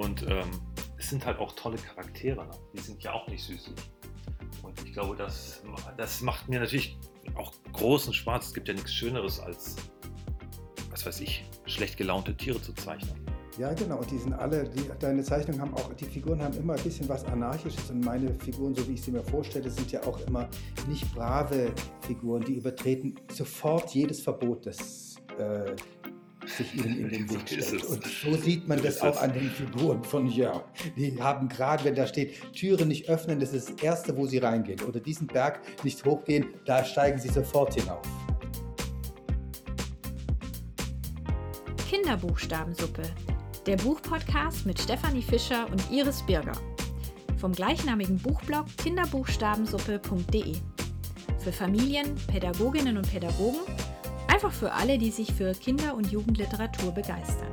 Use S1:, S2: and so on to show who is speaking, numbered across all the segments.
S1: Und ähm, es sind halt auch tolle Charaktere. Ne? Die sind ja auch nicht süßlich. Und ich glaube, das, das macht mir natürlich auch großen Spaß. Es gibt ja nichts Schöneres als, was weiß ich, schlecht gelaunte Tiere zu zeichnen.
S2: Ja, genau. Und die sind alle, die, deine Zeichnungen haben auch, die Figuren haben immer ein bisschen was Anarchisches. Und meine Figuren, so wie ich sie mir vorstelle, sind ja auch immer nicht brave Figuren. Die übertreten sofort jedes Verbot, das äh, sich ihnen in den Weg stellt. Und so sieht man das auch an den Figuren von Jörg. Die haben gerade, wenn da steht, Türen nicht öffnen, das ist das Erste, wo sie reingehen. Oder diesen Berg nicht hochgehen, da steigen sie sofort hinauf.
S3: Kinderbuchstabensuppe der Buchpodcast mit Stefanie Fischer und Iris Birger. Vom gleichnamigen Buchblog kinderbuchstabensuppe.de. Für Familien, Pädagoginnen und Pädagogen, einfach für alle, die sich für Kinder- und Jugendliteratur begeistern.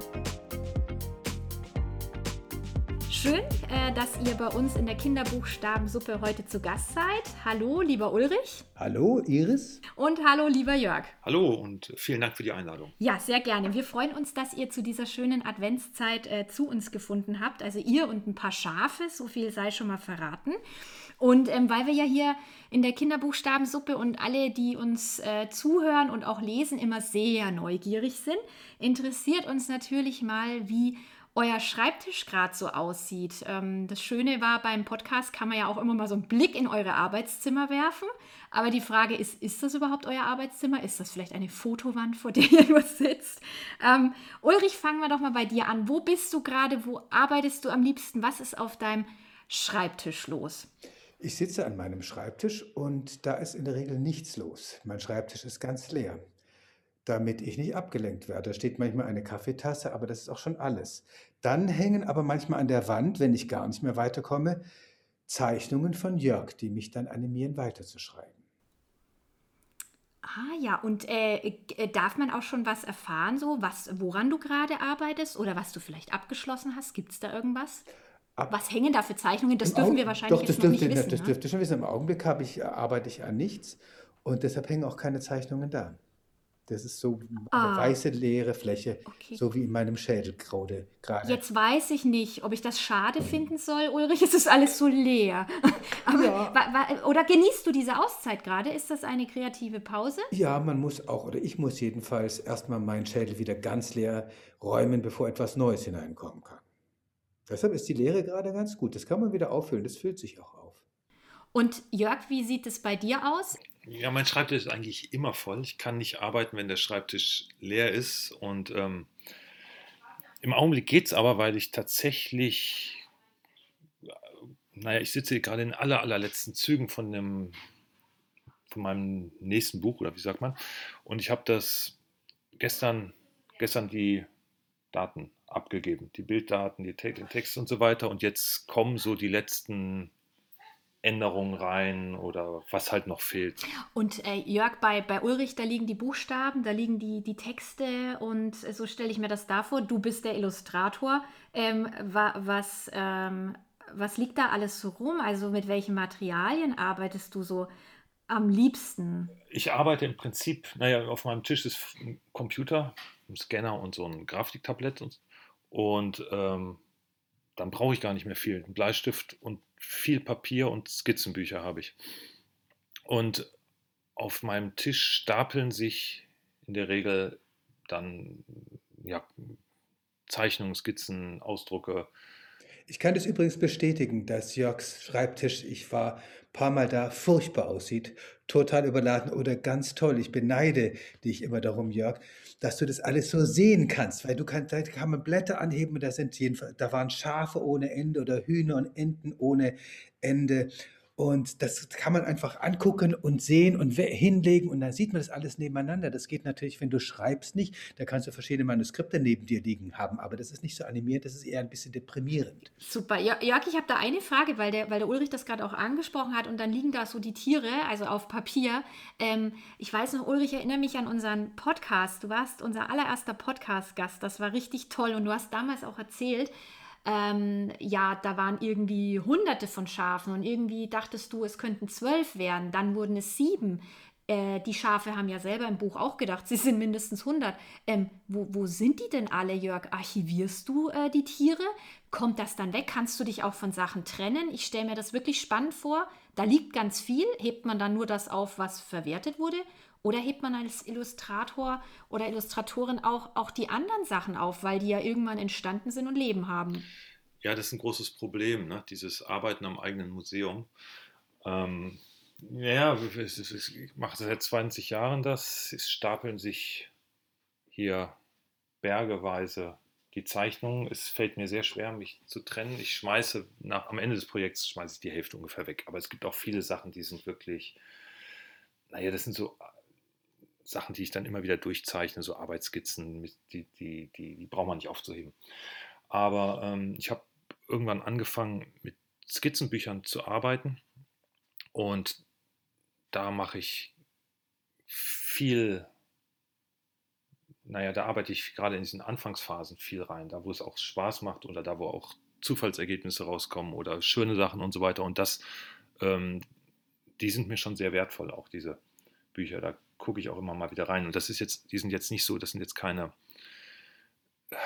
S3: Schön, äh, dass ihr bei uns in der Kinderbuchstabensuppe heute zu Gast seid. Hallo, lieber Ulrich.
S2: Hallo, Iris.
S3: Und hallo, lieber Jörg.
S1: Hallo und vielen Dank für die Einladung.
S3: Ja, sehr gerne. Wir freuen uns, dass ihr zu dieser schönen Adventszeit äh, zu uns gefunden habt. Also ihr und ein paar Schafe, so viel sei schon mal verraten. Und ähm, weil wir ja hier in der Kinderbuchstabensuppe und alle, die uns äh, zuhören und auch lesen, immer sehr neugierig sind, interessiert uns natürlich mal, wie euer Schreibtisch gerade so aussieht. Ähm, das Schöne war, beim Podcast kann man ja auch immer mal so einen Blick in eure Arbeitszimmer werfen. Aber die Frage ist, ist das überhaupt euer Arbeitszimmer? Ist das vielleicht eine Fotowand, vor der ihr nur sitzt? Ähm, Ulrich, fangen wir doch mal bei dir an. Wo bist du gerade? Wo arbeitest du am liebsten? Was ist auf deinem Schreibtisch los?
S2: Ich sitze an meinem Schreibtisch und da ist in der Regel nichts los. Mein Schreibtisch ist ganz leer damit ich nicht abgelenkt werde. Da steht manchmal eine Kaffeetasse, aber das ist auch schon alles. Dann hängen aber manchmal an der Wand, wenn ich gar nicht mehr weiterkomme, Zeichnungen von Jörg, die mich dann animieren, weiterzuschreiben.
S3: Ah ja, und äh, äh darf man auch schon was erfahren, so was, woran du gerade arbeitest oder was du vielleicht abgeschlossen hast? Gibt es da irgendwas? Ab was hängen da für Zeichnungen? Das dürfen Augen wir wahrscheinlich
S2: doch, das dürfte,
S3: nicht wissen.
S2: Das ne? dürfte schon wissen. Im Augenblick ich, arbeite ich an nichts und deshalb hängen auch keine Zeichnungen da. Das ist so eine ah. weiße leere Fläche, okay. so wie in meinem Schädel gerade.
S3: Jetzt weiß ich nicht, ob ich das schade finden soll, Ulrich. Es ist alles so leer. Aber, ja. oder genießt du diese Auszeit gerade? Ist das eine kreative Pause?
S2: Ja, man muss auch, oder ich muss jedenfalls erstmal meinen Schädel wieder ganz leer räumen, bevor etwas Neues hineinkommen kann. Deshalb ist die Leere gerade ganz gut. Das kann man wieder auffüllen. Das füllt sich auch auf.
S3: Und Jörg, wie sieht es bei dir aus?
S1: Ja, mein Schreibtisch ist eigentlich immer voll. Ich kann nicht arbeiten, wenn der Schreibtisch leer ist. Und ähm, im Augenblick geht es aber, weil ich tatsächlich, naja, ich sitze gerade in aller, allerletzten Zügen von, dem, von meinem nächsten Buch, oder wie sagt man. Und ich habe das gestern, gestern die Daten abgegeben, die Bilddaten, die, den Text und so weiter. Und jetzt kommen so die letzten Änderungen rein oder was halt noch fehlt.
S3: Und äh, Jörg, bei, bei Ulrich, da liegen die Buchstaben, da liegen die, die Texte und so stelle ich mir das da vor. Du bist der Illustrator. Ähm, wa, was, ähm, was liegt da alles so rum? Also mit welchen Materialien arbeitest du so am liebsten?
S1: Ich arbeite im Prinzip, naja, auf meinem Tisch ist ein Computer, ein Scanner und so ein Grafiktablett und, und ähm, dann brauche ich gar nicht mehr viel. Ein Bleistift und viel Papier und Skizzenbücher habe ich. Und auf meinem Tisch stapeln sich in der Regel dann ja, Zeichnungen, Skizzen, Ausdrucke.
S2: Ich kann das übrigens bestätigen, dass Jörgs Schreibtisch, ich war ein paar Mal da, furchtbar aussieht, total überladen oder ganz toll. Ich beneide dich immer darum, Jörg, dass du das alles so sehen kannst, weil du kannst, da kann man Blätter anheben und da sind jedenfalls, da waren Schafe ohne Ende oder Hühner und Enten ohne Ende und das kann man einfach angucken und sehen und hinlegen und dann sieht man das alles nebeneinander. Das geht natürlich, wenn du schreibst nicht. Da kannst du verschiedene Manuskripte neben dir liegen haben, aber das ist nicht so animiert, das ist eher ein bisschen deprimierend.
S3: Super. Jörg, ich habe da eine Frage, weil der, weil der Ulrich das gerade auch angesprochen hat und dann liegen da so die Tiere, also auf Papier. Ähm, ich weiß noch, Ulrich, erinnere mich an unseren Podcast. Du warst unser allererster Podcast-Gast. Das war richtig toll und du hast damals auch erzählt, ähm, ja, da waren irgendwie hunderte von Schafen und irgendwie dachtest du, es könnten zwölf werden, dann wurden es sieben. äh, die Schafe haben ja selber im Buch auch gedacht, sie sind mindestens 100. Ähm, wo, wo sind die denn alle, Jörg? Archivierst du äh, die Tiere? Kommt das dann weg? Kannst du dich auch von Sachen trennen? Ich stelle mir das wirklich spannend vor. Da liegt ganz viel. Hebt man dann nur das auf, was verwertet wurde? Oder hebt man als Illustrator oder Illustratorin auch, auch die anderen Sachen auf, weil die ja irgendwann entstanden sind und Leben haben?
S1: Ja, das ist ein großes Problem, ne? dieses Arbeiten am eigenen Museum. Ähm, ja, ich mache seit 20 Jahren das. Es stapeln sich hier bergeweise die Zeichnungen. Es fällt mir sehr schwer, mich zu trennen. Ich schmeiße nach, am Ende des Projekts schmeiße ich die Hälfte ungefähr weg. Aber es gibt auch viele Sachen, die sind wirklich, naja, das sind so Sachen, die ich dann immer wieder durchzeichne, so Arbeitsskizzen, die, die, die, die braucht man nicht aufzuheben. Aber ähm, ich habe irgendwann angefangen, mit Skizzenbüchern zu arbeiten. Und da mache ich viel, naja, da arbeite ich gerade in diesen Anfangsphasen viel rein, da wo es auch Spaß macht oder da wo auch Zufallsergebnisse rauskommen oder schöne Sachen und so weiter. Und das, ähm, die sind mir schon sehr wertvoll, auch diese Bücher. Da gucke ich auch immer mal wieder rein. Und das ist jetzt, die sind jetzt nicht so, das sind jetzt keine, äh,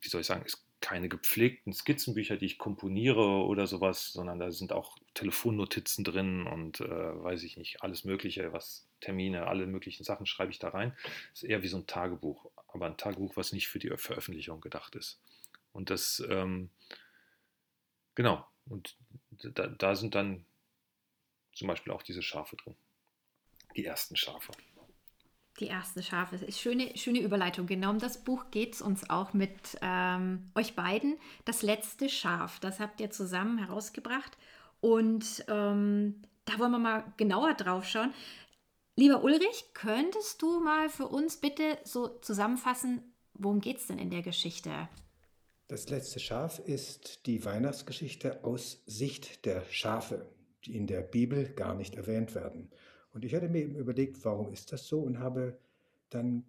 S1: wie soll ich sagen, ist keine gepflegten Skizzenbücher, die ich komponiere oder sowas, sondern da sind auch Telefonnotizen drin und äh, weiß ich nicht, alles Mögliche, was Termine, alle möglichen Sachen schreibe ich da rein. Ist eher wie so ein Tagebuch, aber ein Tagebuch, was nicht für die Veröffentlichung gedacht ist. Und das, ähm, genau, und da, da sind dann zum Beispiel auch diese Schafe drin. Die ersten Schafe.
S3: Die ersten Schafe. Ist schöne, schöne Überleitung. Genau um das Buch geht es uns auch mit ähm, euch beiden. Das letzte Schaf, das habt ihr zusammen herausgebracht. Und ähm, da wollen wir mal genauer drauf schauen. Lieber Ulrich, könntest du mal für uns bitte so zusammenfassen, worum geht es denn in der Geschichte?
S2: Das letzte Schaf ist die Weihnachtsgeschichte aus Sicht der Schafe, die in der Bibel gar nicht erwähnt werden. Und ich hatte mir eben überlegt, warum ist das so? Und habe dann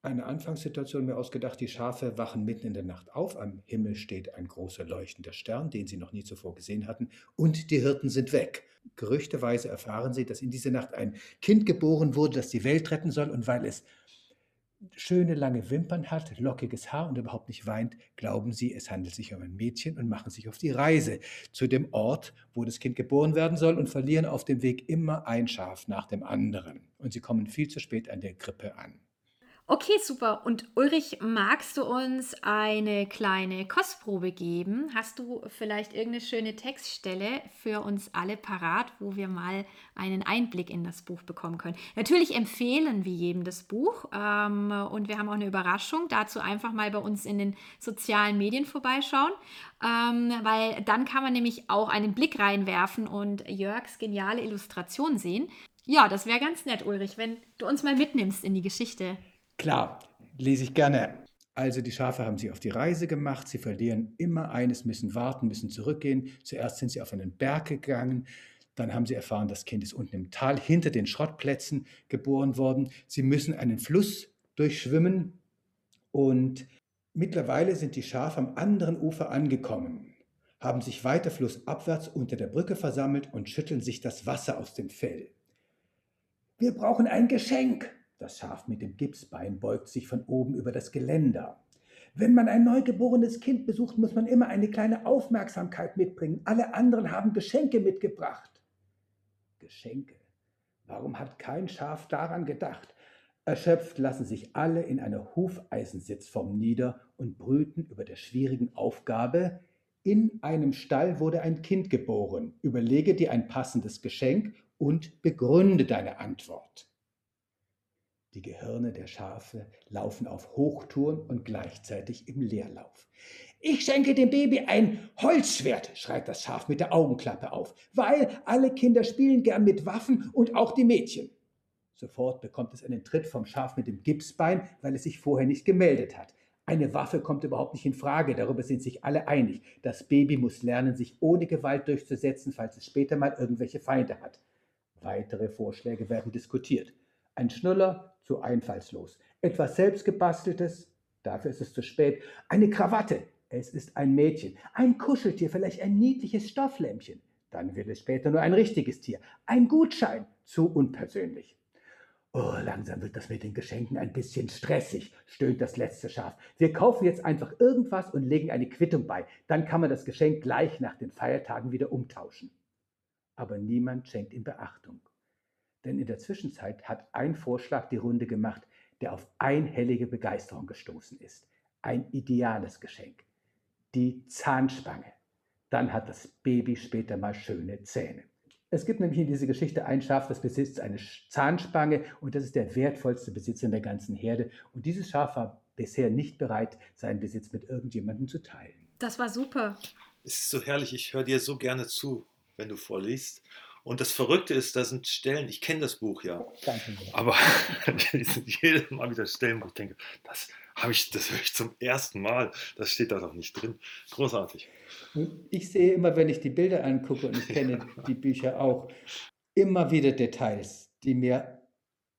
S2: eine Anfangssituation mir ausgedacht, die Schafe wachen mitten in der Nacht auf, am Himmel steht ein großer leuchtender Stern, den sie noch nie zuvor gesehen hatten, und die Hirten sind weg. Gerüchteweise erfahren sie, dass in dieser Nacht ein Kind geboren wurde, das die Welt retten soll, und weil es schöne lange Wimpern hat, lockiges Haar und überhaupt nicht weint, glauben sie, es handelt sich um ein Mädchen und machen sich auf die Reise zu dem Ort, wo das Kind geboren werden soll und verlieren auf dem Weg immer ein Schaf nach dem anderen. Und sie kommen viel zu spät an der Krippe an.
S3: Okay, super. Und Ulrich, magst du uns eine kleine Kostprobe geben? Hast du vielleicht irgendeine schöne Textstelle für uns alle parat, wo wir mal einen Einblick in das Buch bekommen können? Natürlich empfehlen wir jedem das Buch ähm, und wir haben auch eine Überraschung. Dazu einfach mal bei uns in den sozialen Medien vorbeischauen, ähm, weil dann kann man nämlich auch einen Blick reinwerfen und Jörgs geniale Illustration sehen. Ja, das wäre ganz nett, Ulrich, wenn du uns mal mitnimmst in die Geschichte.
S2: Klar, lese ich gerne. Also die Schafe haben sich auf die Reise gemacht, sie verlieren immer eines, müssen warten, müssen zurückgehen. Zuerst sind sie auf einen Berg gegangen, dann haben sie erfahren, das Kind ist unten im Tal hinter den Schrottplätzen geboren worden. Sie müssen einen Fluss durchschwimmen und mittlerweile sind die Schafe am anderen Ufer angekommen, haben sich weiter flussabwärts unter der Brücke versammelt und schütteln sich das Wasser aus dem Fell. Wir brauchen ein Geschenk, das Schaf mit dem Gipsbein beugt sich von oben über das Geländer. Wenn man ein neugeborenes Kind besucht, muss man immer eine kleine Aufmerksamkeit mitbringen. Alle anderen haben Geschenke mitgebracht. Geschenke. Warum hat kein Schaf daran gedacht? Erschöpft lassen sich alle in einer Hufeisensitzform nieder und brüten über der schwierigen Aufgabe. In einem Stall wurde ein Kind geboren. Überlege dir ein passendes Geschenk und begründe deine Antwort. Die Gehirne der Schafe laufen auf Hochtouren und gleichzeitig im Leerlauf. Ich schenke dem Baby ein Holzschwert, schreit das Schaf mit der Augenklappe auf, weil alle Kinder spielen gern mit Waffen und auch die Mädchen. Sofort bekommt es einen Tritt vom Schaf mit dem Gipsbein, weil es sich vorher nicht gemeldet hat. Eine Waffe kommt überhaupt nicht in Frage, darüber sind sich alle einig. Das Baby muss lernen, sich ohne Gewalt durchzusetzen, falls es später mal irgendwelche Feinde hat. Weitere Vorschläge werden diskutiert. Ein Schnuller, zu einfallslos. Etwas selbstgebasteltes, dafür ist es zu spät. Eine Krawatte, es ist ein Mädchen. Ein Kuscheltier, vielleicht ein niedliches Stofflämmchen. Dann wird es später nur ein richtiges Tier. Ein Gutschein, zu unpersönlich. Oh, langsam wird das mit den Geschenken ein bisschen stressig, stöhnt das letzte Schaf. Wir kaufen jetzt einfach irgendwas und legen eine Quittung bei. Dann kann man das Geschenk gleich nach den Feiertagen wieder umtauschen. Aber niemand schenkt ihm Beachtung. Denn in der Zwischenzeit hat ein Vorschlag die Runde gemacht, der auf einhellige Begeisterung gestoßen ist. Ein ideales Geschenk. Die Zahnspange. Dann hat das Baby später mal schöne Zähne. Es gibt nämlich in dieser Geschichte ein Schaf, das besitzt eine Zahnspange und das ist der wertvollste Besitz in der ganzen Herde. Und dieses Schaf war bisher nicht bereit, seinen Besitz mit irgendjemandem zu teilen.
S3: Das war super.
S1: Es ist so herrlich, ich höre dir so gerne zu, wenn du vorliest. Und das Verrückte ist, da sind Stellen, ich kenne das Buch ja,
S2: Danke.
S1: aber jedes Mal wieder Stellen, wo ich denke, das habe ich, das höre ich zum ersten Mal, das steht da doch nicht drin. Großartig.
S2: Ich sehe immer, wenn ich die Bilder angucke, und ich kenne die Bücher auch, immer wieder Details, die mir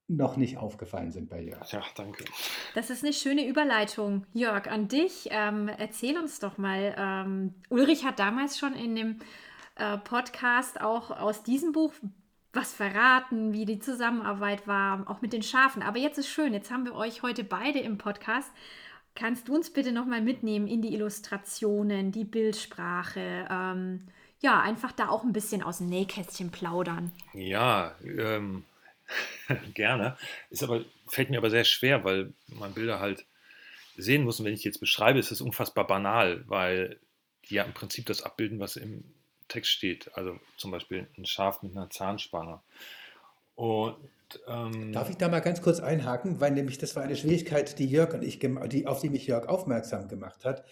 S2: noch nicht aufgefallen sind bei Jörg.
S1: Ja, danke.
S3: Das ist eine schöne Überleitung, Jörg, an dich. Ähm, erzähl uns doch mal. Ähm, Ulrich hat damals schon in dem äh, Podcast auch aus diesem Buch was verraten, wie die Zusammenarbeit war, auch mit den Schafen. Aber jetzt ist schön, jetzt haben wir euch heute beide im Podcast. Kannst du uns bitte nochmal mitnehmen in die Illustrationen, die Bildsprache? Ähm, ja, einfach da auch ein bisschen aus dem Nähkästchen plaudern.
S1: Ja, ähm, gerne. Ist aber, fällt mir aber sehr schwer, weil man Bilder halt sehen muss. Und wenn ich jetzt beschreibe, ist es unfassbar banal, weil die ja im Prinzip das abbilden, was im Text steht. Also zum Beispiel ein Schaf mit einer Zahnspange. Und ähm,
S2: Darf ich da mal ganz kurz einhaken, weil nämlich das war eine Schwierigkeit, die Jörg und ich, die, auf die mich Jörg aufmerksam gemacht hat,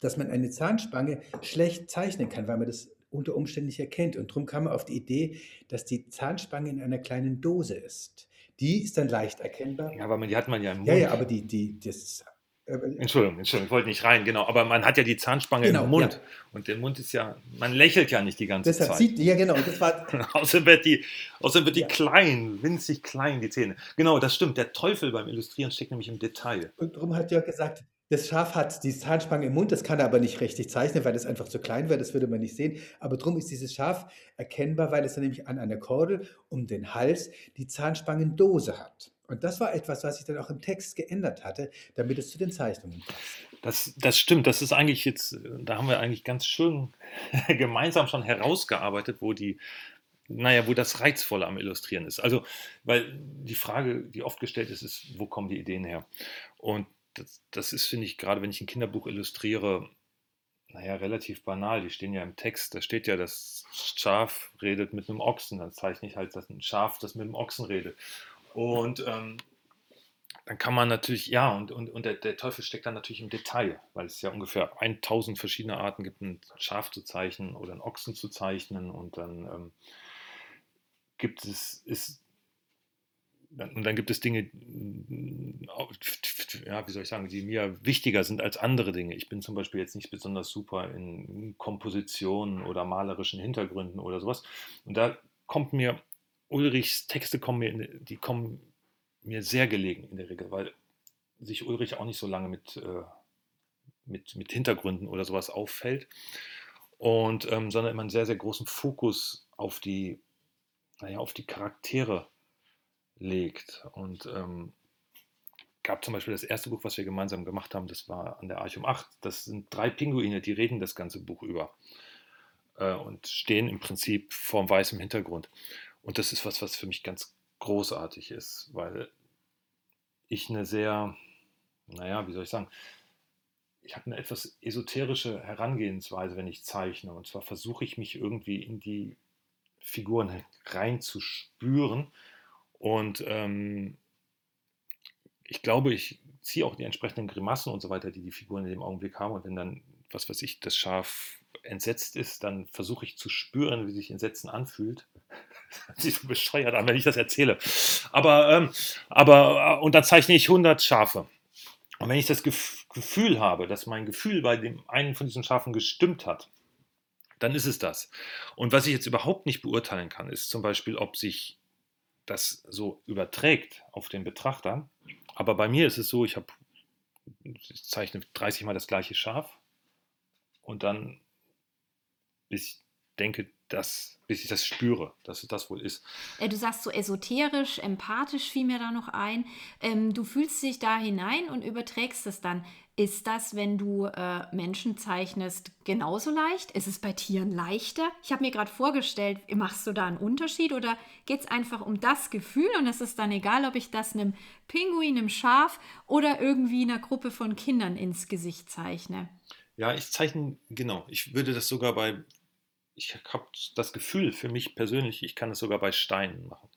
S2: dass man eine Zahnspange schlecht zeichnen kann, weil man das unter Umständen nicht erkennt. Und darum kam man auf die Idee, dass die Zahnspange in einer kleinen Dose ist. Die ist dann leicht erkennbar.
S1: Ja, aber die hat man ja im Mund.
S2: Ja, ja, aber die, die, das
S1: Entschuldigung, Entschuldigung, ich wollte nicht rein, genau. Aber man hat ja die Zahnspange
S2: Genau,
S1: im Mund.
S2: ja.
S1: Und der Mund ist ja, man lächelt ja nicht die ganze
S2: Deshalb
S1: Zeit.
S2: sieht, ja genau, das war,
S1: Außerdem wird die, außerdem wird die
S2: Ja.
S1: klein, winzig klein, die Zähne. Genau, das stimmt. Der Teufel beim Illustrieren steckt nämlich im Detail.
S2: und darum hat Jörg gesagt, das Schaf hat die Zahnspange im Mund, das kann er aber nicht richtig zeichnen, weil das einfach zu klein wäre, das würde man nicht sehen. Aber darum ist dieses Schaf erkennbar, weil es nämlich an einer Kordel um den Hals die Zahnspangendose hat. Und das war etwas, was ich dann auch im Text geändert hatte, damit es zu den Zeichnungen passt.
S1: Das, das stimmt. Das ist eigentlich jetzt, da haben wir eigentlich ganz schön gemeinsam schon herausgearbeitet, wo die, naja, wo das Reizvolle am Illustrieren ist. Also, weil die Frage, die oft gestellt ist, ist, wo kommen die Ideen her? Und das, das ist, finde ich, gerade wenn ich ein Kinderbuch illustriere, naja, relativ banal. Die stehen ja im Text. Da steht ja, das Schaf redet mit einem Ochsen. Dann zeichne ich halt das ein Schaf, das mit einem Ochsen redet. Und ähm, dann kann man natürlich, ja, und, und, und der, der Teufel steckt dann natürlich im Detail, weil es ja ungefähr 1000 verschiedene Arten gibt, ein Schaf zu zeichnen oder einen Ochsen zu zeichnen. Und dann ähm, gibt es, ist, und dann gibt es Dinge, ja, wie soll ich sagen, die mir wichtiger sind als andere Dinge. Ich bin zum Beispiel jetzt nicht besonders super in Kompositionen oder malerischen Hintergründen oder sowas. Und da kommt mir, Ulrichs Texte kommen mir, die kommen mir sehr gelegen in der Regel, weil sich Ulrich auch nicht so lange mit, äh, mit, mit Hintergründen oder sowas auffällt. Und ähm, sondern immer einen sehr, sehr großen Fokus auf die, naja, auf die Charaktere legt. Und ähm, gab zum Beispiel das erste Buch, was wir gemeinsam gemacht haben, das war an der Archum 8. Das sind drei Pinguine, die reden das ganze Buch über äh, und stehen im Prinzip vorm weißen Hintergrund. Und das ist was, was für mich ganz großartig ist, weil ich eine sehr, naja, wie soll ich sagen, ich habe eine etwas esoterische Herangehensweise, wenn ich zeichne. Und zwar versuche ich mich irgendwie in die Figuren reinzuspüren. Und ähm, ich glaube, ich ziehe auch die entsprechenden Grimassen und so weiter, die die Figuren in dem Augenblick haben. Und wenn dann, was weiß ich, das Schaf entsetzt ist, dann versuche ich zu spüren, wie sich Entsetzen anfühlt. Sich so bescheuert an, wenn ich das erzähle. Aber, ähm, aber, äh, und dann zeichne ich 100 Schafe. Und wenn ich das Gef Gefühl habe, dass mein Gefühl bei dem einen von diesen Schafen gestimmt hat, dann ist es das. Und was ich jetzt überhaupt nicht beurteilen kann, ist zum Beispiel, ob sich das so überträgt auf den Betrachter. Aber bei mir ist es so, ich habe, ich zeichne 30 Mal das gleiche Schaf und dann, ich denke, dass, bis ich das spüre, dass es das wohl ist.
S3: Äh, du sagst so esoterisch, empathisch fiel mir da noch ein. Ähm, du fühlst dich da hinein und überträgst es dann. Ist das, wenn du äh, Menschen zeichnest, genauso leicht? Ist es bei Tieren leichter? Ich habe mir gerade vorgestellt, machst du da einen Unterschied oder geht es einfach um das Gefühl und es ist dann egal, ob ich das einem Pinguin, einem Schaf oder irgendwie einer Gruppe von Kindern ins Gesicht zeichne?
S1: Ja, ich zeichne, genau. Ich würde das sogar bei, ich habe das Gefühl für mich persönlich, ich kann es sogar bei Steinen machen.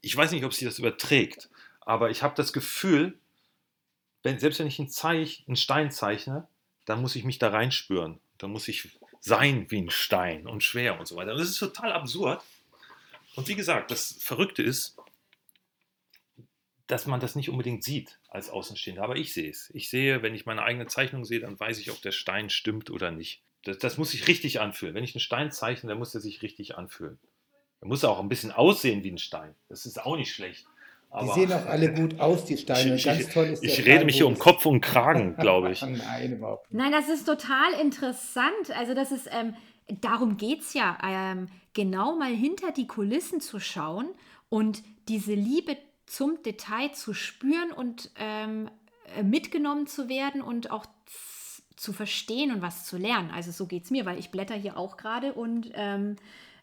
S1: Ich weiß nicht, ob sich das überträgt, aber ich habe das Gefühl, wenn, selbst wenn ich einen, Zeich, einen Stein zeichne, dann muss ich mich da reinspüren. Dann muss ich sein wie ein Stein und schwer und so weiter. Und das ist total absurd. Und wie gesagt, das Verrückte ist, dass man das nicht unbedingt sieht als Außenstehender. Aber ich sehe es. Ich sehe, wenn ich meine eigene Zeichnung sehe, dann weiß ich, ob der Stein stimmt oder nicht. Das, das muss sich richtig anfühlen. Wenn ich einen Stein zeichne, dann muss er sich richtig anfühlen. Er muss auch ein bisschen aussehen wie ein Stein. Das ist auch nicht schlecht.
S2: Die sehen auch alle gut aus, die Steine.
S1: Ich, Ganz toll ist ich rede mich hier um Kopf und Kragen, glaube ich.
S3: Nein, überhaupt nicht. Nein, das ist total interessant. Also das ist, ähm, darum geht es ja, ähm, genau mal hinter die Kulissen zu schauen und diese Liebe zum Detail zu spüren und ähm, äh, mitgenommen zu werden und auch zu verstehen und was zu lernen. Also so geht es mir, weil ich blätter hier auch gerade und ähm,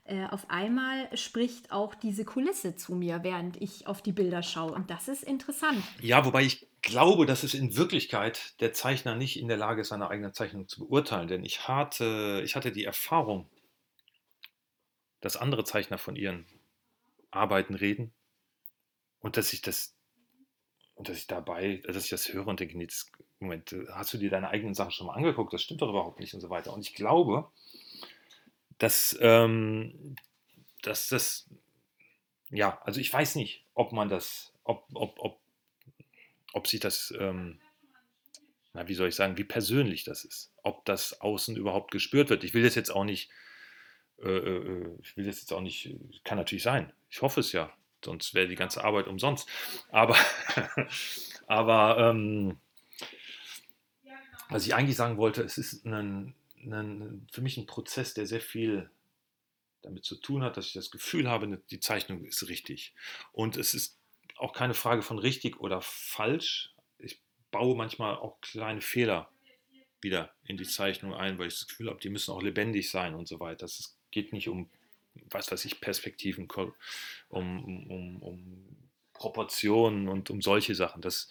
S3: äh, auf einmal spricht auch diese Kulisse zu mir, während ich auf die Bilder schaue. Und das ist interessant.
S1: Ja, wobei ich glaube, dass es in Wirklichkeit der Zeichner nicht in der Lage ist, seine eigene Zeichnung zu beurteilen. Denn ich hatte, ich hatte die Erfahrung, dass andere Zeichner von ihren Arbeiten reden und dass ich das und dass ich dabei, dass ich das höre und denke, nee, das, Moment, hast du dir deine eigenen Sachen schon mal angeguckt? Das stimmt doch überhaupt nicht und so weiter. Und ich glaube, dass, ähm, dass das, ja, also ich weiß nicht, ob man das, ob, ob, ob, ob sich das, ähm, na, wie soll ich sagen, wie persönlich das ist, ob das außen überhaupt gespürt wird. Ich will das jetzt auch nicht, äh, äh, ich will das jetzt auch nicht, kann natürlich sein. Ich hoffe es ja, sonst wäre die ganze Arbeit umsonst. Aber, aber ähm, was ich eigentlich sagen wollte, es ist ein, ein, für mich ein Prozess, der sehr viel damit zu tun hat, dass ich das Gefühl habe, ne, die Zeichnung ist richtig. Und es ist auch keine Frage von richtig oder falsch. Ich baue manchmal auch kleine Fehler wieder in die Zeichnung ein, weil ich das Gefühl habe, die müssen auch lebendig sein und so weiter. Es geht nicht um, was weiß ich, Perspektiven, um, um, um Proportionen und um solche Sachen. Das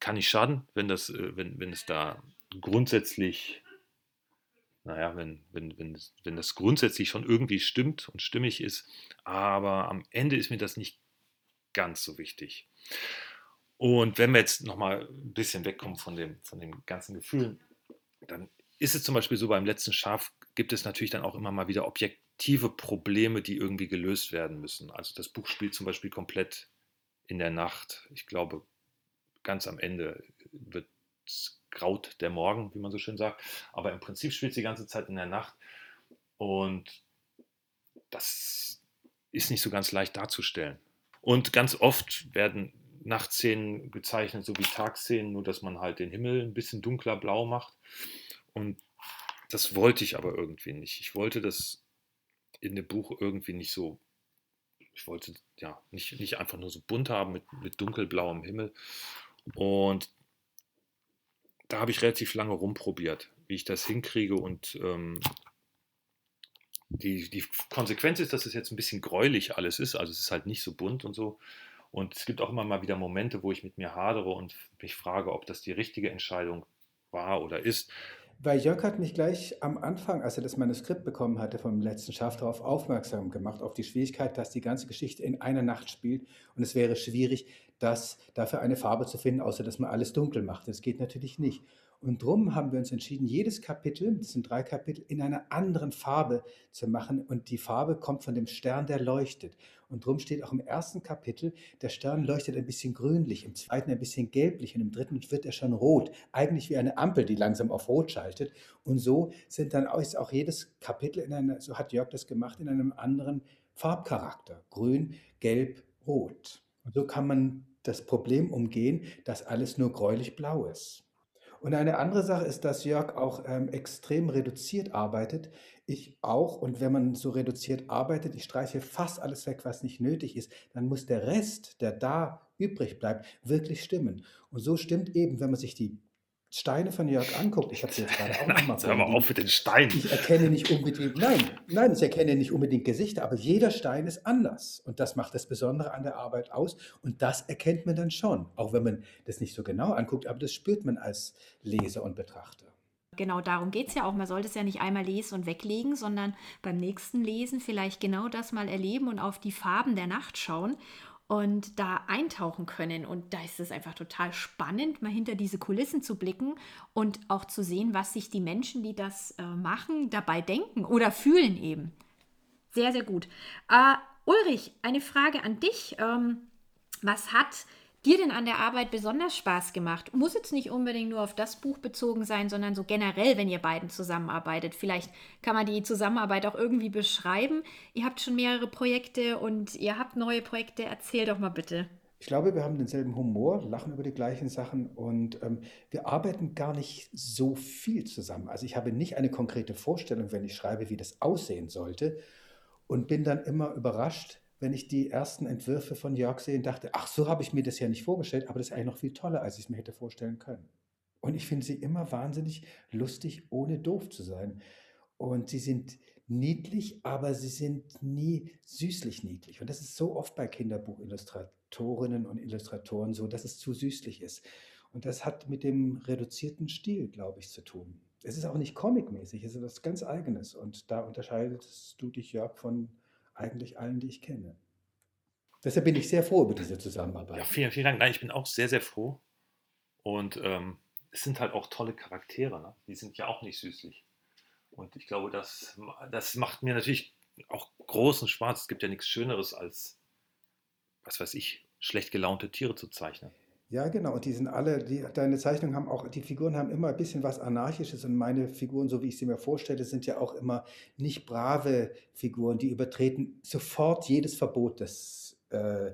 S1: kann nicht schaden, wenn, das, äh, wenn, wenn es da grundsätzlich naja, wenn, wenn, wenn, wenn das grundsätzlich schon irgendwie stimmt und stimmig ist, aber am Ende ist mir das nicht ganz so wichtig. Und wenn wir jetzt nochmal ein bisschen wegkommen von, dem, von den ganzen Gefühlen, dann ist es zum Beispiel so, beim letzten Schaf gibt es natürlich dann auch immer mal wieder objektive Probleme, die irgendwie gelöst werden müssen. Also das Buch spielt zum Beispiel komplett in der Nacht. Ich glaube, ganz am Ende wird graut der Morgen, wie man so schön sagt. Aber im Prinzip spielt es die ganze Zeit in der Nacht. Und das ist nicht so ganz leicht darzustellen. Und ganz oft werden Nachtszenen gezeichnet, so wie Tagszenen, nur dass man halt den Himmel ein bisschen dunkler blau macht. Und das wollte ich aber irgendwie nicht. Ich wollte das in dem Buch irgendwie nicht so, ich wollte ja nicht, nicht einfach nur so bunt haben mit, mit dunkelblauem Himmel. Und da habe ich relativ lange rumprobiert, wie ich das hinkriege und ähm, die, die Konsequenz ist, dass es jetzt ein bisschen gräulich alles ist, also es ist halt nicht so bunt und so. Und es gibt auch immer mal wieder Momente, wo ich mit mir hadere und mich frage, ob das die richtige Entscheidung war oder ist.
S2: Weil Jörg hat mich gleich am Anfang, als er das Manuskript bekommen hatte vom letzten Schaf, darauf aufmerksam gemacht, auf die Schwierigkeit, dass die ganze Geschichte in einer Nacht spielt und es wäre schwierig, das dafür eine Farbe zu finden, außer dass man alles dunkel macht. Das geht natürlich nicht. Und darum haben wir uns entschieden, jedes Kapitel, das sind drei Kapitel, in einer anderen Farbe zu machen. Und die Farbe kommt von dem Stern, der leuchtet. Und darum steht auch im ersten Kapitel, der Stern leuchtet ein bisschen grünlich, im zweiten ein bisschen gelblich und im dritten wird er schon rot. Eigentlich wie eine Ampel, die langsam auf rot schaltet. Und so sind dann auch, ist auch jedes Kapitel in einer, so hat Jörg das gemacht, in einem anderen Farbcharakter. Grün, gelb, rot. Und so kann man das Problem umgehen, dass alles nur gräulich-blau ist. Und eine andere Sache ist, dass Jörg auch ähm, extrem reduziert arbeitet. Ich auch. Und wenn man so reduziert arbeitet, ich streiche fast alles weg, was nicht nötig ist, dann muss der Rest, der da übrig bleibt, wirklich stimmen. Und so stimmt eben, wenn man sich die Steine von Jörg anguckt, ich habe sie jetzt gerade auch nochmal
S1: Hör mal auf mit den Steinen.
S2: Ich erkenne nicht unbedingt, nein, nein, ich erkenne nicht unbedingt Gesichter, aber jeder Stein ist anders. Und das macht das Besondere an der Arbeit aus. Und das erkennt man dann schon, auch wenn man das nicht so genau anguckt, aber das spürt man als Leser und Betrachter.
S3: Genau darum geht es ja auch. Man sollte es ja nicht einmal lesen und weglegen, sondern beim nächsten Lesen vielleicht genau das mal erleben und auf die Farben der Nacht schauen und da eintauchen können. Und da ist es einfach total spannend, mal hinter diese Kulissen zu blicken und auch zu sehen, was sich die Menschen, die das äh, machen, dabei denken oder fühlen eben. Sehr, sehr gut. Äh, Ulrich, eine Frage an dich. Ähm, was hat dir denn an der Arbeit besonders Spaß gemacht? Muss jetzt nicht unbedingt nur auf das Buch bezogen sein, sondern so generell, wenn ihr beiden zusammenarbeitet. Vielleicht kann man die Zusammenarbeit auch irgendwie beschreiben. Ihr habt schon mehrere Projekte und ihr habt neue Projekte. Erzähl doch mal bitte.
S2: Ich glaube, wir haben denselben Humor, lachen über die gleichen Sachen und ähm, wir arbeiten gar nicht so viel zusammen. Also ich habe nicht eine konkrete Vorstellung, wenn ich schreibe, wie das aussehen sollte und bin dann immer überrascht, wenn ich die ersten Entwürfe von Jörg sehe und dachte, ach, so habe ich mir das ja nicht vorgestellt, aber das ist eigentlich noch viel toller, als ich es mir hätte vorstellen können. Und ich finde sie immer wahnsinnig lustig, ohne doof zu sein. Und sie sind niedlich, aber sie sind nie süßlich niedlich. Und das ist so oft bei Kinderbuchillustratorinnen und Illustratoren so, dass es zu süßlich ist. Und das hat mit dem reduzierten Stil, glaube ich, zu tun. Es ist auch nicht comicmäßig, es ist etwas ganz Eigenes. Und da unterscheidest du dich, Jörg, von eigentlich allen, die ich kenne. Deshalb bin ich sehr froh über diese Zusammenarbeit.
S1: Ja, vielen, vielen Dank. Nein, ich bin auch sehr, sehr froh. Und ähm, es sind halt auch tolle Charaktere. Ne? Die sind ja auch nicht süßlich. Und ich glaube, das, das macht mir natürlich auch großen Spaß. Es gibt ja nichts Schöneres als, was weiß ich, schlecht gelaunte Tiere zu zeichnen.
S2: Ja, genau. Und die sind alle, die, deine Zeichnungen haben auch, die Figuren haben immer ein bisschen was Anarchisches. Und meine Figuren, so wie ich sie mir vorstelle, sind ja auch immer nicht brave Figuren, die übertreten sofort jedes Verbot, das äh,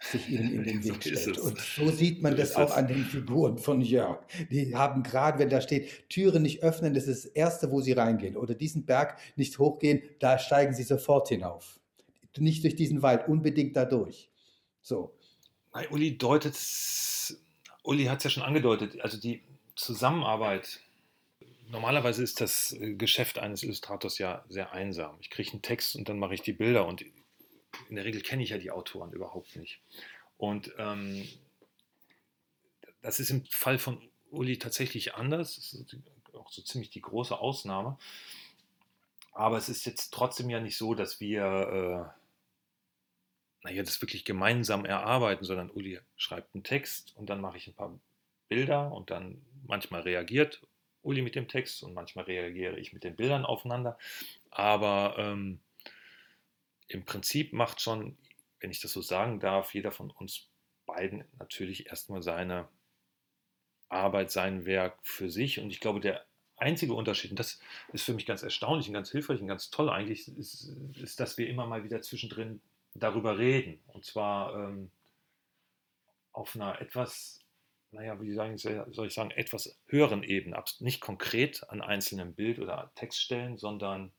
S2: sich ihnen in den Weg stellt. Und so sieht man so das auch an den Figuren von Jörg. Die haben gerade, wenn da steht, Türen nicht öffnen, das ist das Erste, wo sie reingehen. Oder diesen Berg nicht hochgehen, da steigen sie sofort hinauf. Nicht durch diesen Wald, unbedingt dadurch. So.
S1: Uli deutet, Uli hat es ja schon angedeutet, also die Zusammenarbeit. Normalerweise ist das Geschäft eines Illustrators ja sehr einsam. Ich kriege einen Text und dann mache ich die Bilder und in der Regel kenne ich ja die Autoren überhaupt nicht. Und ähm, das ist im Fall von Uli tatsächlich anders. Das ist auch so ziemlich die große Ausnahme. Aber es ist jetzt trotzdem ja nicht so, dass wir äh, naja, das wirklich gemeinsam erarbeiten, sondern Uli schreibt einen Text und dann mache ich ein paar Bilder und dann manchmal reagiert Uli mit dem Text und manchmal reagiere ich mit den Bildern aufeinander. Aber ähm, im Prinzip macht schon, wenn ich das so sagen darf, jeder von uns beiden natürlich erstmal seine Arbeit, sein Werk für sich. Und ich glaube, der einzige Unterschied, und das ist für mich ganz erstaunlich und ganz hilfreich und ganz toll eigentlich, ist, ist dass wir immer mal wieder zwischendrin darüber reden. Und zwar ähm, auf einer etwas, naja, wie sagen, soll ich sagen, etwas höheren Ebene. Nicht konkret an einzelnen Bild- oder Textstellen, sondern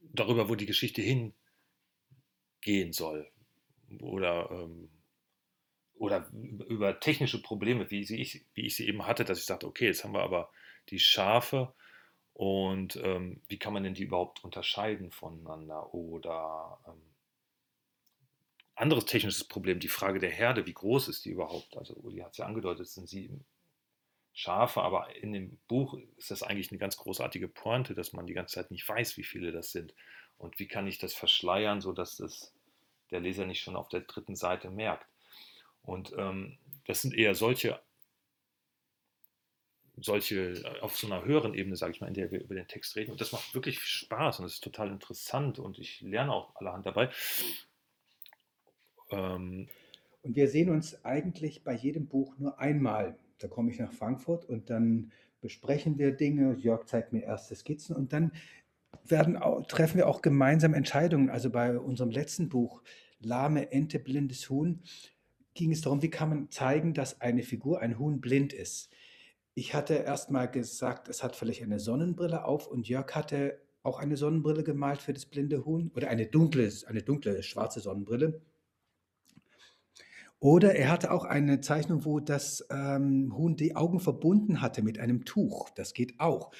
S1: darüber, wo die Geschichte hingehen soll. Oder, ähm, oder über technische Probleme, wie, sie ich, wie ich sie eben hatte, dass ich sagte, okay, jetzt haben wir aber die Schafe und ähm, wie kann man denn die überhaupt unterscheiden voneinander? Oder ähm, anderes technisches Problem, die Frage der Herde, wie groß ist die überhaupt? Also Uli hat es ja angedeutet, sind sieben Schafe, aber in dem Buch ist das eigentlich eine ganz großartige Pointe, dass man die ganze Zeit nicht weiß, wie viele das sind. Und wie kann ich das verschleiern, sodass das der Leser nicht schon auf der dritten Seite merkt. Und ähm, das sind eher solche, solche, auf so einer höheren Ebene, sage ich mal, in der wir über den Text reden. Und das macht wirklich Spaß und es ist total interessant und ich lerne auch allerhand dabei.
S2: Ähm, und wir sehen uns eigentlich bei jedem Buch nur einmal. Da komme ich nach Frankfurt und dann besprechen wir Dinge. Jörg zeigt mir erste Skizzen und dann werden, treffen wir auch gemeinsam Entscheidungen. Also bei unserem letzten Buch, Lahme Ente, blindes Huhn, ging es darum, wie kann man zeigen, dass eine Figur, ein Huhn, blind ist. Ich hatte erst mal gesagt, es hat vielleicht eine Sonnenbrille auf und Jörg hatte auch eine Sonnenbrille gemalt für das blinde Huhn oder eine dunkle, eine dunkle schwarze Sonnenbrille. Oder er hatte auch eine Zeichnung, wo das ähm, Huhn die Augen verbunden hatte mit einem Tuch. Das geht auch.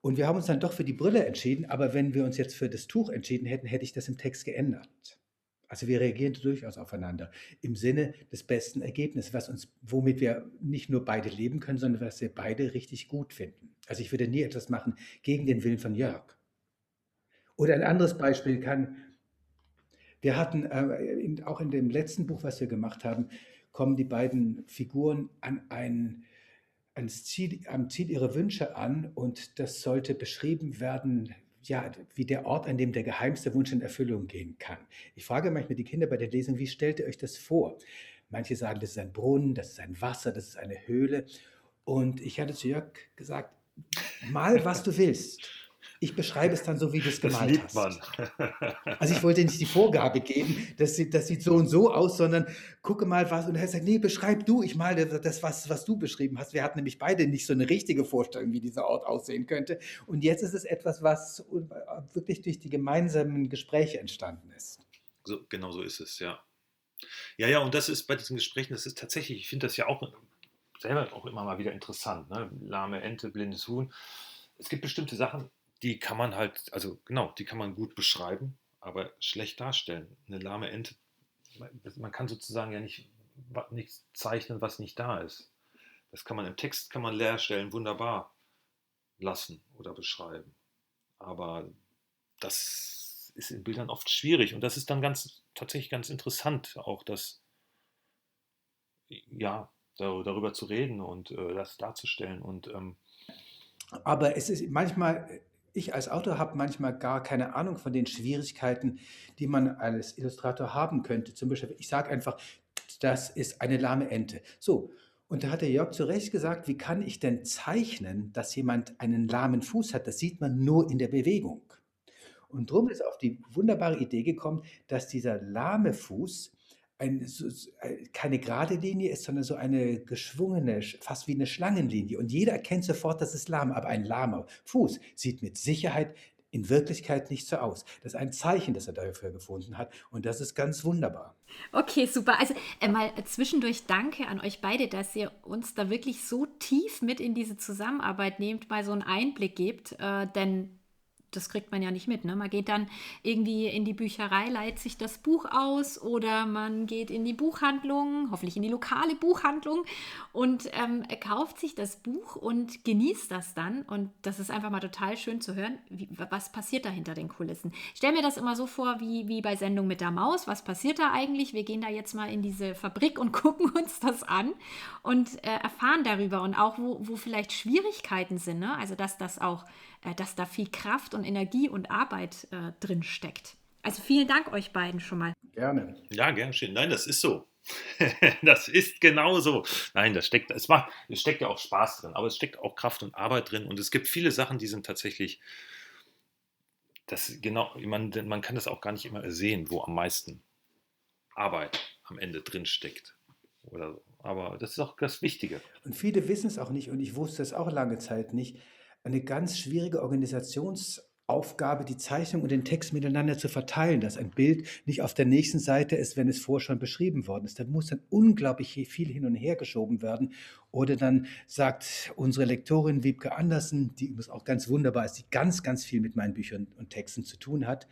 S2: Und wir haben uns dann doch für die Brille entschieden, aber wenn wir uns jetzt für das Tuch entschieden hätten, hätte ich das im Text geändert. Also wir reagieren durchaus aufeinander im Sinne des besten Ergebnisses, was uns, womit wir nicht nur beide leben können, sondern was wir beide richtig gut finden. Also ich würde nie etwas machen gegen den Willen von Jörg. Oder ein anderes Beispiel kann, wir hatten äh, in, auch in dem letzten Buch, was wir gemacht haben, kommen die beiden Figuren an ein, ans Ziel, am Ziel ihrer Wünsche an und das sollte beschrieben werden, ja, wie der Ort, an dem der geheimste Wunsch in Erfüllung gehen kann. Ich frage manchmal die Kinder bei der Lesung, wie stellt ihr euch das vor? Manche sagen, das ist ein Brunnen, das ist ein Wasser, das ist eine Höhle. Und ich hatte zu Jörg gesagt, mal was du willst. Ich beschreibe es dann so, wie du es gemalt das hast. Also ich wollte nicht die Vorgabe geben, das sieht, das sieht so und so aus, sondern gucke mal was. Und er hat gesagt, nee, beschreib du, ich male das, was, was du beschrieben hast. Wir hatten nämlich beide nicht so eine richtige Vorstellung, wie dieser Ort aussehen könnte. Und jetzt ist es etwas, was wirklich durch die gemeinsamen Gespräche entstanden ist.
S1: So, genau so ist es, ja. Ja, ja, und das ist bei diesen Gesprächen, das ist tatsächlich, ich finde das ja auch selber auch immer mal wieder interessant. Ne? Lahme Ente, blindes Huhn. Es gibt bestimmte Sachen, die kann man halt, also genau, die kann man gut beschreiben, aber schlecht darstellen. Eine lahme Ente, man kann sozusagen ja nicht nichts zeichnen, was nicht da ist. Das kann man im Text, kann man leerstellen, wunderbar lassen oder beschreiben. Aber das ist in Bildern oft schwierig und das ist dann ganz, tatsächlich ganz interessant, auch das, ja, darüber zu reden und äh, das darzustellen und ähm,
S2: aber es ist manchmal ich als Autor habe manchmal gar keine Ahnung von den Schwierigkeiten, die man als Illustrator haben könnte. Zum Beispiel, ich sage einfach, das ist eine lahme Ente. So, und da hat der Jörg zu Recht gesagt, wie kann ich denn zeichnen, dass jemand einen lahmen Fuß hat? Das sieht man nur in der Bewegung. Und drum ist auf die wunderbare Idee gekommen, dass dieser lahme Fuß ein, so, äh, keine gerade Linie ist, sondern so eine geschwungene, fast wie eine Schlangenlinie. Und jeder erkennt sofort, das ist lahm. Aber ein lahmer Fuß sieht mit Sicherheit in Wirklichkeit nicht so aus. Das ist ein Zeichen, das er dafür gefunden hat. Und das ist ganz wunderbar.
S3: Okay, super. Also äh, mal zwischendurch danke an euch beide, dass ihr uns da wirklich so tief mit in diese Zusammenarbeit nehmt, mal so einen Einblick gebt. Äh, denn das kriegt man ja nicht mit. Ne? Man geht dann irgendwie in die Bücherei, leiht sich das Buch aus oder man geht in die Buchhandlung, hoffentlich in die lokale Buchhandlung und ähm, kauft sich das Buch und genießt das dann. Und das ist einfach mal total schön zu hören, wie, was passiert da hinter den Kulissen. Ich stelle mir das immer so vor, wie, wie bei Sendung mit der Maus. Was passiert da eigentlich? Wir gehen da jetzt mal in diese Fabrik und gucken uns das an und äh, erfahren darüber und auch, wo, wo vielleicht Schwierigkeiten sind. Ne? Also, dass das auch dass da viel Kraft und Energie und Arbeit äh, drin steckt. Also vielen Dank euch beiden schon mal.
S2: Gerne.
S1: Ja, gern schön. Nein, das ist so. das ist genau so. Nein, das steckt, es, macht, es steckt ja auch Spaß drin, aber es steckt auch Kraft und Arbeit drin. Und es gibt viele Sachen, die sind tatsächlich, das genau, man, man kann das auch gar nicht immer sehen, wo am meisten Arbeit am Ende drin steckt. Oder so. Aber das ist auch das Wichtige.
S2: Und viele wissen es auch nicht, und ich wusste es auch lange Zeit nicht eine ganz schwierige Organisationsaufgabe, die Zeichnung und den Text miteinander zu verteilen, dass ein Bild nicht auf der nächsten Seite ist, wenn es vorher schon beschrieben worden ist. Da muss dann unglaublich viel hin und her geschoben werden. Oder dann sagt unsere Lektorin Wiebke Andersen, die übrigens auch ganz wunderbar ist, die ganz, ganz viel mit meinen Büchern und Texten zu tun hat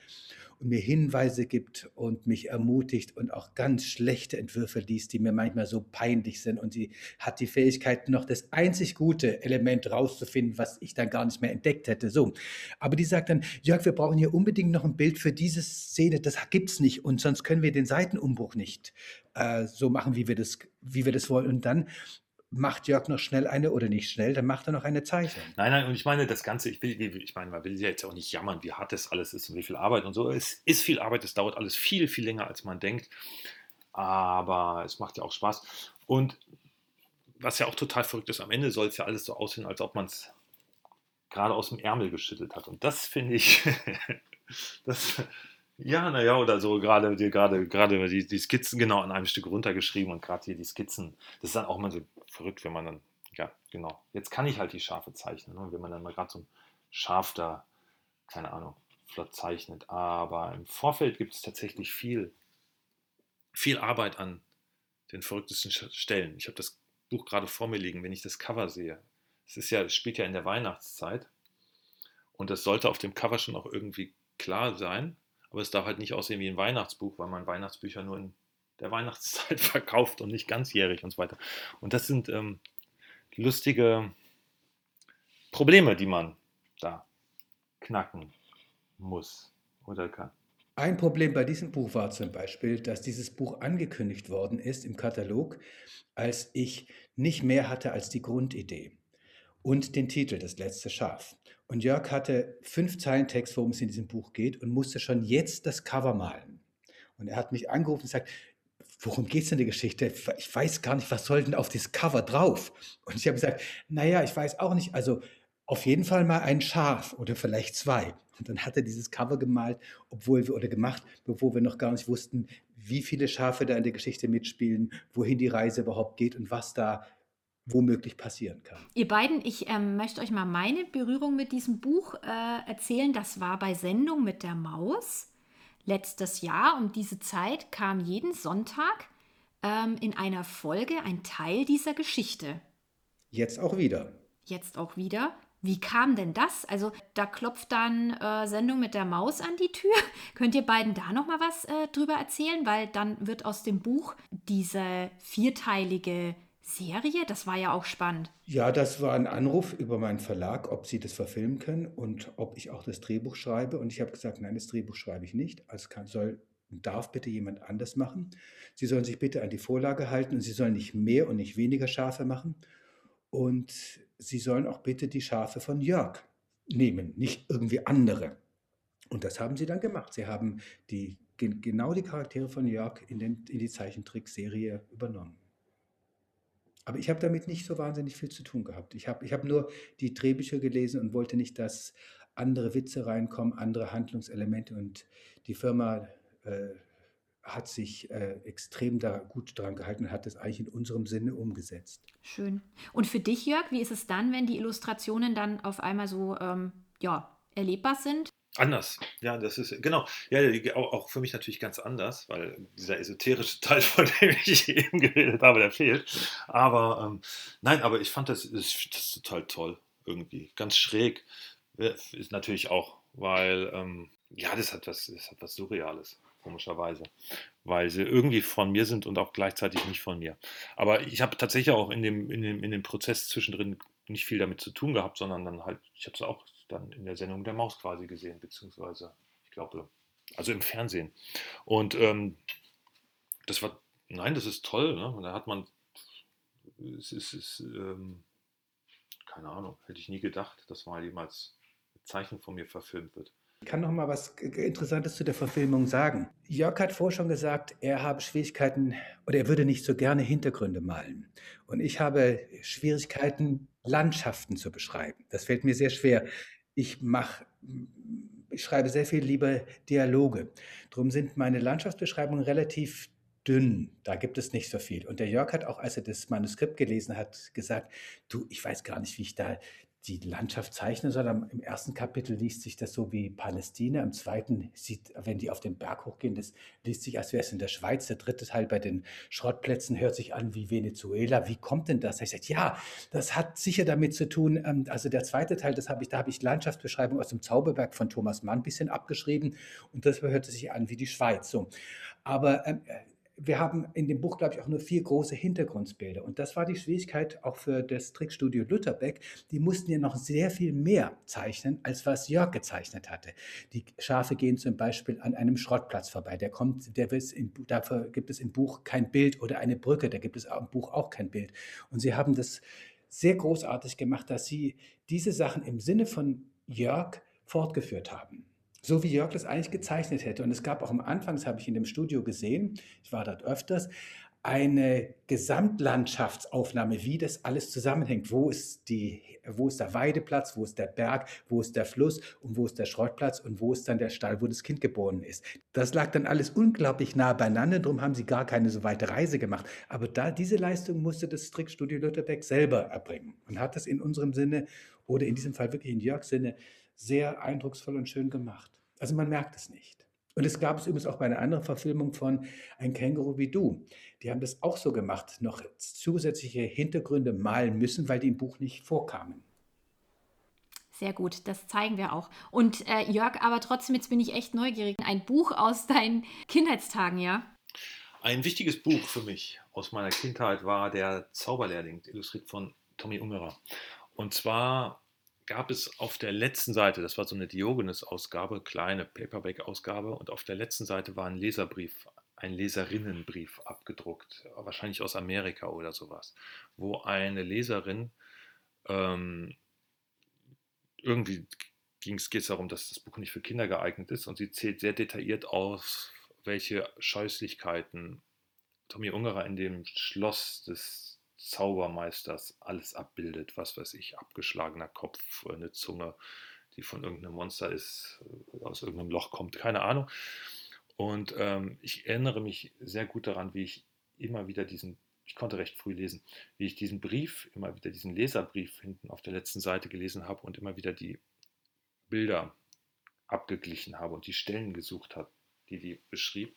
S2: und mir Hinweise gibt und mich ermutigt und auch ganz schlechte Entwürfe liest, die mir manchmal so peinlich sind. Und sie hat die Fähigkeit, noch das einzig gute Element rauszufinden, was ich dann gar nicht mehr entdeckt hätte. So. Aber die sagt dann, Jörg, wir brauchen hier unbedingt noch ein Bild für diese Szene. Das gibt es nicht. Und sonst können wir den Seitenumbruch nicht äh, so machen, wie wir, das, wie wir das wollen. Und dann macht Jörg noch schnell eine oder nicht schnell, dann macht er noch eine Zeichnung.
S1: Nein, nein, und ich meine, das Ganze, ich, will, ich meine, man will ja jetzt auch nicht jammern, wie hart das alles ist und wie viel Arbeit und so. Es ist viel Arbeit, es dauert alles viel, viel länger, als man denkt. Aber es macht ja auch Spaß. Und was ja auch total verrückt ist, am Ende soll es ja alles so aussehen, als ob man es gerade aus dem Ärmel geschüttelt hat. Und das finde ich, das, ja, naja, oder so gerade gerade gerade die, die Skizzen genau an einem Stück runtergeschrieben und gerade hier die Skizzen, das ist dann auch mal so verrückt, wenn man dann ja, genau. Jetzt kann ich halt die Schafe zeichnen. Ne? Wenn man dann mal gerade so ein Schaf da, keine Ahnung, flott zeichnet. Aber im Vorfeld gibt es tatsächlich viel, viel Arbeit an den verrücktesten Stellen. Ich habe das Buch gerade vor mir liegen, wenn ich das Cover sehe. Es ist ja, es spielt ja in der Weihnachtszeit. Und das sollte auf dem Cover schon auch irgendwie klar sein. Aber es darf halt nicht aussehen wie ein Weihnachtsbuch, weil man Weihnachtsbücher nur in der Weihnachtszeit verkauft und nicht ganzjährig und so weiter. Und das sind ähm, lustige Probleme, die man da knacken muss oder kann.
S2: Ein Problem bei diesem Buch war zum Beispiel, dass dieses Buch angekündigt worden ist im Katalog, als ich nicht mehr hatte als die Grundidee und den Titel Das letzte Schaf. Und Jörg hatte fünf Zeilen Text, worum es in diesem Buch geht und musste schon jetzt das Cover malen. Und er hat mich angerufen und gesagt, worum geht es in der Geschichte? Ich weiß gar nicht, was soll denn auf das Cover drauf? Und ich habe gesagt, naja, ich weiß auch nicht. Also auf jeden Fall mal ein Schaf oder vielleicht zwei. Und dann hat er dieses Cover gemalt, obwohl wir oder gemacht, bevor wir noch gar nicht wussten, wie viele Schafe da in der Geschichte mitspielen, wohin die Reise überhaupt geht und was da womöglich passieren kann.
S3: Ihr beiden, ich ähm, möchte euch mal meine Berührung mit diesem Buch äh, erzählen. Das war bei Sendung mit der Maus. Letztes Jahr um diese Zeit kam jeden Sonntag ähm, in einer Folge ein Teil dieser Geschichte.
S2: Jetzt auch wieder.
S3: Jetzt auch wieder. Wie kam denn das? Also da klopft dann äh, Sendung mit der Maus an die Tür. Könnt ihr beiden da noch mal was äh, drüber erzählen? Weil dann wird aus dem Buch diese vierteilige Serie. Das war ja auch spannend.
S2: Ja, das war ein Anruf über meinen Verlag, ob sie das verfilmen können und ob ich auch das Drehbuch schreibe. Und ich habe gesagt, nein, das Drehbuch schreibe ich nicht. Also kann, soll darf bitte jemand anders machen. Sie sollen sich bitte an die Vorlage halten und sie sollen nicht mehr und nicht weniger Schafe machen. Und Sie sollen auch bitte die Schafe von Jörg nehmen, nicht irgendwie andere. Und das haben sie dann gemacht. Sie haben die, genau die Charaktere von Jörg in, den, in die Zeichentrickserie übernommen. Aber ich habe damit nicht so wahnsinnig viel zu tun gehabt. Ich habe ich hab nur die Drehbücher gelesen und wollte nicht, dass andere Witze reinkommen, andere Handlungselemente. Und die Firma äh, hat sich äh, extrem da gut dran gehalten und hat das eigentlich in unserem Sinne umgesetzt.
S3: Schön. Und für dich, Jörg, wie ist es dann, wenn die Illustrationen dann auf einmal so ähm, ja, erlebbar sind?
S1: Anders, ja, das ist genau. Ja, auch, für mich natürlich ganz anders, weil dieser esoterische Teil, von dem ich eben geredet habe, der fehlt. Aber ähm, nein, aber ich fand das, das, das total toll irgendwie, ganz schräg. Ist natürlich auch, weil ähm, ja, das hat was, das hat was Surreales komischerweise, weil sie irgendwie von mir sind und auch gleichzeitig nicht von mir. Aber ich habe tatsächlich auch in dem, in, dem, in dem Prozess zwischendrin nicht viel damit zu tun gehabt, sondern dann halt, ich habe es auch dann in der Sendung der Maus quasi gesehen, beziehungsweise, ich glaube, also im Fernsehen. Und ähm, das war, nein, das ist toll, ne? Und da hat man, es ist, es ähm, keine Ahnung, hätte ich nie gedacht, dass mal jemals ein Zeichen von mir verfilmt wird.
S2: Ich kann noch mal was Interessantes zu der Verfilmung sagen. Jörg hat vorher schon gesagt, er habe Schwierigkeiten oder er würde nicht so gerne Hintergründe malen. Und ich habe Schwierigkeiten, Landschaften zu beschreiben. Das fällt mir sehr schwer. Ich mache, ich schreibe sehr viel lieber Dialoge. Darum sind meine Landschaftsbeschreibungen relativ dünn. Da gibt es nicht so viel. Und der Jörg hat auch, als er das Manuskript gelesen hat, gesagt, du, ich weiß gar nicht, wie ich da die Landschaft zeichnen soll. Im ersten Kapitel liest sich das so wie Palästina, im zweiten sieht, wenn die auf den Berg hochgehen, das liest sich, als wäre es in der Schweiz. Der dritte Teil bei den Schrottplätzen hört sich an wie Venezuela. Wie kommt denn das? Ich sage, ja, das hat sicher damit zu tun. Ähm, also der zweite Teil, das habe ich, da habe ich Landschaftsbeschreibung aus dem Zauberberg von Thomas Mann ein bisschen abgeschrieben und das hörte sich an wie die Schweiz. So. Aber ähm, wir haben in dem Buch, glaube ich, auch nur vier große Hintergrundbilder. Und das war die Schwierigkeit auch für das Trickstudio Lutherbeck. Die mussten ja noch sehr viel mehr zeichnen, als was Jörg gezeichnet hatte. Die Schafe gehen zum Beispiel an einem Schrottplatz vorbei. Der kommt, der in, dafür gibt es im Buch kein Bild oder eine Brücke, da gibt es im Buch auch kein Bild. Und sie haben das sehr großartig gemacht, dass sie diese Sachen im Sinne von Jörg fortgeführt haben so wie Jörg das eigentlich gezeichnet hätte. Und es gab auch am Anfang, das habe ich in dem Studio gesehen, ich war dort öfters, eine Gesamtlandschaftsaufnahme, wie das alles zusammenhängt. Wo ist, die, wo ist der Weideplatz, wo ist der Berg, wo ist der Fluss und wo ist der Schrottplatz und wo ist dann der Stall, wo das Kind geboren ist. Das lag dann alles unglaublich nah beieinander, darum haben sie gar keine so weite Reise gemacht. Aber da, diese Leistung musste das Strickstudio Lutherbeck selber erbringen und hat das in unserem Sinne oder in diesem Fall wirklich in Jörgs Sinne sehr eindrucksvoll und schön gemacht. Also man merkt es nicht. Und es gab es übrigens auch bei einer anderen Verfilmung von Ein Känguru wie du. Die haben das auch so gemacht, noch zusätzliche Hintergründe malen müssen, weil die im Buch nicht vorkamen.
S3: Sehr gut, das zeigen wir auch. Und äh, Jörg, aber trotzdem, jetzt bin ich echt neugierig. Ein Buch aus deinen Kindheitstagen, ja?
S1: Ein wichtiges Buch für mich aus meiner Kindheit war Der Zauberlehrling, illustriert von Tommy Ungerer. Und zwar gab es auf der letzten Seite, das war so eine Diogenes-Ausgabe, kleine Paperback-Ausgabe, und auf der letzten Seite war ein Leserbrief, ein Leserinnenbrief abgedruckt, wahrscheinlich aus Amerika oder sowas, wo eine Leserin ähm, irgendwie ging es darum, dass das Buch nicht für Kinder geeignet ist und sie zählt sehr detailliert aus, welche Scheußlichkeiten Tommy Ungerer in dem Schloss des Zaubermeisters alles abbildet. Was weiß ich, abgeschlagener Kopf, eine Zunge, die von irgendeinem Monster ist, äh, aus irgendeinem Loch kommt, keine Ahnung. Und ähm, ich erinnere mich sehr gut daran, wie ich immer wieder diesen, ich konnte recht früh lesen, wie ich diesen Brief, immer wieder diesen Leserbrief hinten auf der letzten Seite gelesen habe und immer wieder die Bilder abgeglichen habe und die Stellen gesucht habe, die die beschrieb.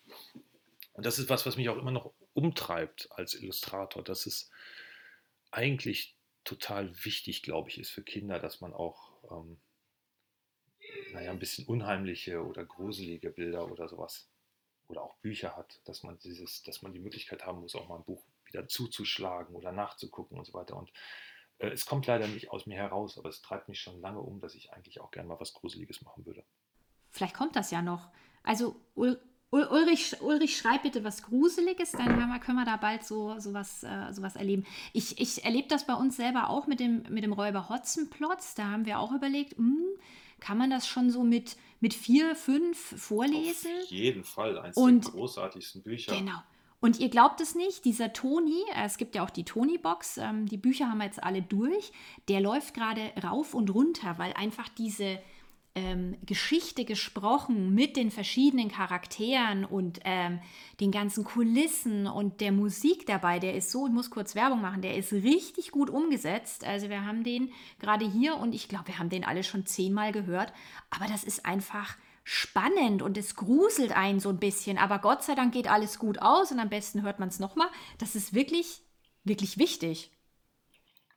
S1: Und das ist was, was mich auch immer noch umtreibt als Illustrator, dass es eigentlich total wichtig, glaube ich, ist für Kinder, dass man auch ähm, naja, ein bisschen unheimliche oder gruselige Bilder oder sowas oder auch Bücher hat, dass man dieses, dass man die Möglichkeit haben muss, auch mal ein Buch wieder zuzuschlagen oder nachzugucken und so weiter. Und äh, es kommt leider nicht aus mir heraus, aber es treibt mich schon lange um, dass ich eigentlich auch gerne mal was Gruseliges machen würde.
S3: Vielleicht kommt das ja noch. Also Ulrich, Ulrich, schreib bitte was Gruseliges, dann wir, können wir da bald so, so, was, äh, so was erleben. Ich, ich erlebe das bei uns selber auch mit dem, mit dem Räuber Hotzenplotz. Da haben wir auch überlegt, mh, hm, kann man das schon so mit, mit vier, fünf vorlesen?
S1: Auf jeden Fall, eines Und, der großartigsten Bücher.
S3: Genau. Und ihr glaubt es nicht, dieser Toni, äh, es gibt ja auch die Toni-Box, ähm, die Bücher haben wir jetzt alle durch, der läuft gerade rauf und runter, weil einfach diese ähm, Geschichte gesprochen mit den verschiedenen Charakteren und ähm, den ganzen Kulissen und der Musik dabei, der ist so, ich muss kurz Werbung machen, der ist richtig gut umgesetzt. Also wir haben den gerade hier und ich glaube, wir haben den alle schon zehnmal gehört, aber das ist einfach spannend und es gruselt einen so ein bisschen, aber Gott sei Dank geht alles gut aus und am besten hört man es nochmal. Das ist wirklich, wirklich wichtig.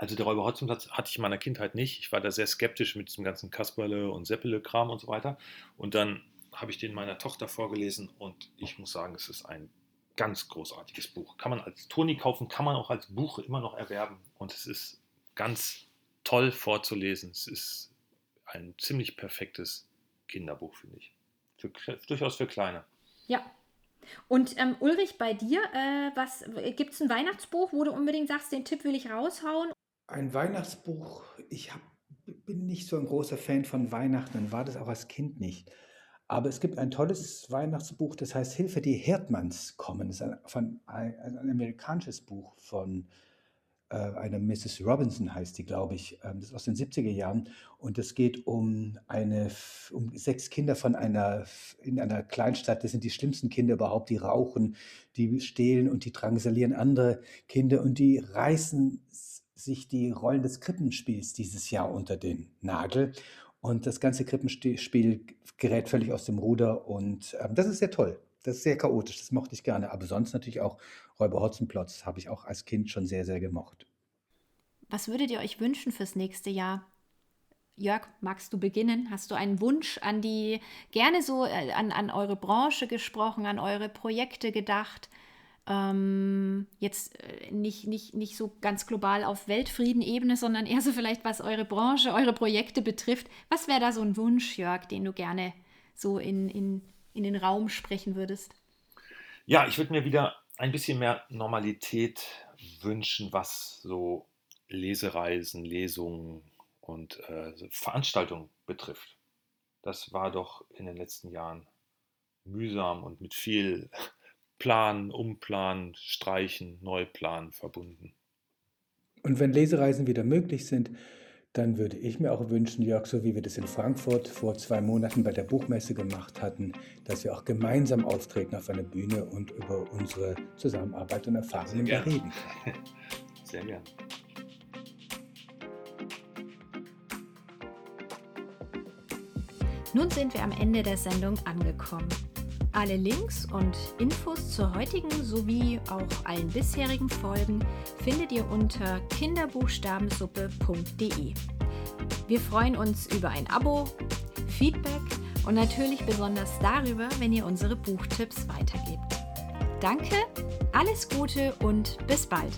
S1: Also der Räuber Hotzenplatz hatte ich in meiner Kindheit nicht. Ich war da sehr skeptisch mit diesem ganzen Kasperle und Seppele-Kram und so weiter. Und dann habe ich den meiner Tochter vorgelesen und ich muss sagen, es ist ein ganz großartiges Buch. Kann man als Toni kaufen, kann man auch als Buch immer noch erwerben und es ist ganz toll vorzulesen. Es ist ein ziemlich perfektes Kinderbuch, finde ich. Für, durchaus für Kleine.
S3: Ja, und ähm, Ulrich, bei dir, äh, gibt es ein Weihnachtsbuch, wo du unbedingt sagst, den Tipp will ich raushauen?
S2: Ein Weihnachtsbuch, ich hab, bin nicht so ein großer Fan von Weihnachten und war das auch als Kind nicht. Aber es gibt ein tolles Weihnachtsbuch, das heißt Hilfe, die Herdmanns kommen. Das ist ein, von, ein, ein amerikanisches Buch von äh, einer Mrs. Robinson, heißt die, glaube ich. Ähm, das ist aus den 70er Jahren. Und es geht um, eine, um sechs Kinder von einer, in einer Kleinstadt. Das sind die schlimmsten Kinder überhaupt. Die rauchen, die stehlen und die drangsalieren andere Kinder. Und die reißen sich die Rollen des Krippenspiels dieses Jahr unter den Nagel. Und das ganze Krippenspiel gerät völlig aus dem Ruder. Und ähm, das ist sehr toll. Das ist sehr chaotisch. Das mochte ich gerne. Aber sonst natürlich auch Räuber Hotzenplotz habe ich auch als Kind schon sehr, sehr gemocht.
S3: Was würdet ihr euch wünschen fürs nächste Jahr? Jörg, magst du beginnen? Hast du einen Wunsch an die, gerne so äh, an, an eure Branche gesprochen, an eure Projekte gedacht? Ähm, jetzt äh, nicht, nicht, nicht so ganz global auf Weltfriedenebene, sondern eher so vielleicht, was eure Branche, eure Projekte betrifft. Was wäre da so ein Wunsch, Jörg, den du gerne so in, in, in den Raum sprechen würdest?
S1: Ja, ich würde mir wieder ein bisschen mehr Normalität wünschen, was so Lesereisen, Lesungen und äh, Veranstaltungen betrifft. Das war doch in den letzten Jahren mühsam und mit viel Planen, Umplanen, Streichen, Neuplanen verbunden.
S2: Und wenn Lesereisen wieder möglich sind, dann würde ich mir auch wünschen, Jörg, so wie wir das in Frankfurt vor zwei Monaten bei der Buchmesse gemacht hatten, dass wir auch gemeinsam auftreten auf einer Bühne und über unsere Zusammenarbeit und Erfahrungen reden.
S1: Sehr gern.
S3: Nun sind wir am Ende der Sendung angekommen. Alle Links und Infos zur heutigen sowie auch allen bisherigen Folgen findet ihr unter kinderbuchstabensuppe.de. Wir freuen uns über ein Abo, Feedback und natürlich besonders darüber, wenn ihr unsere Buchtipps weitergebt. Danke, alles Gute und bis bald.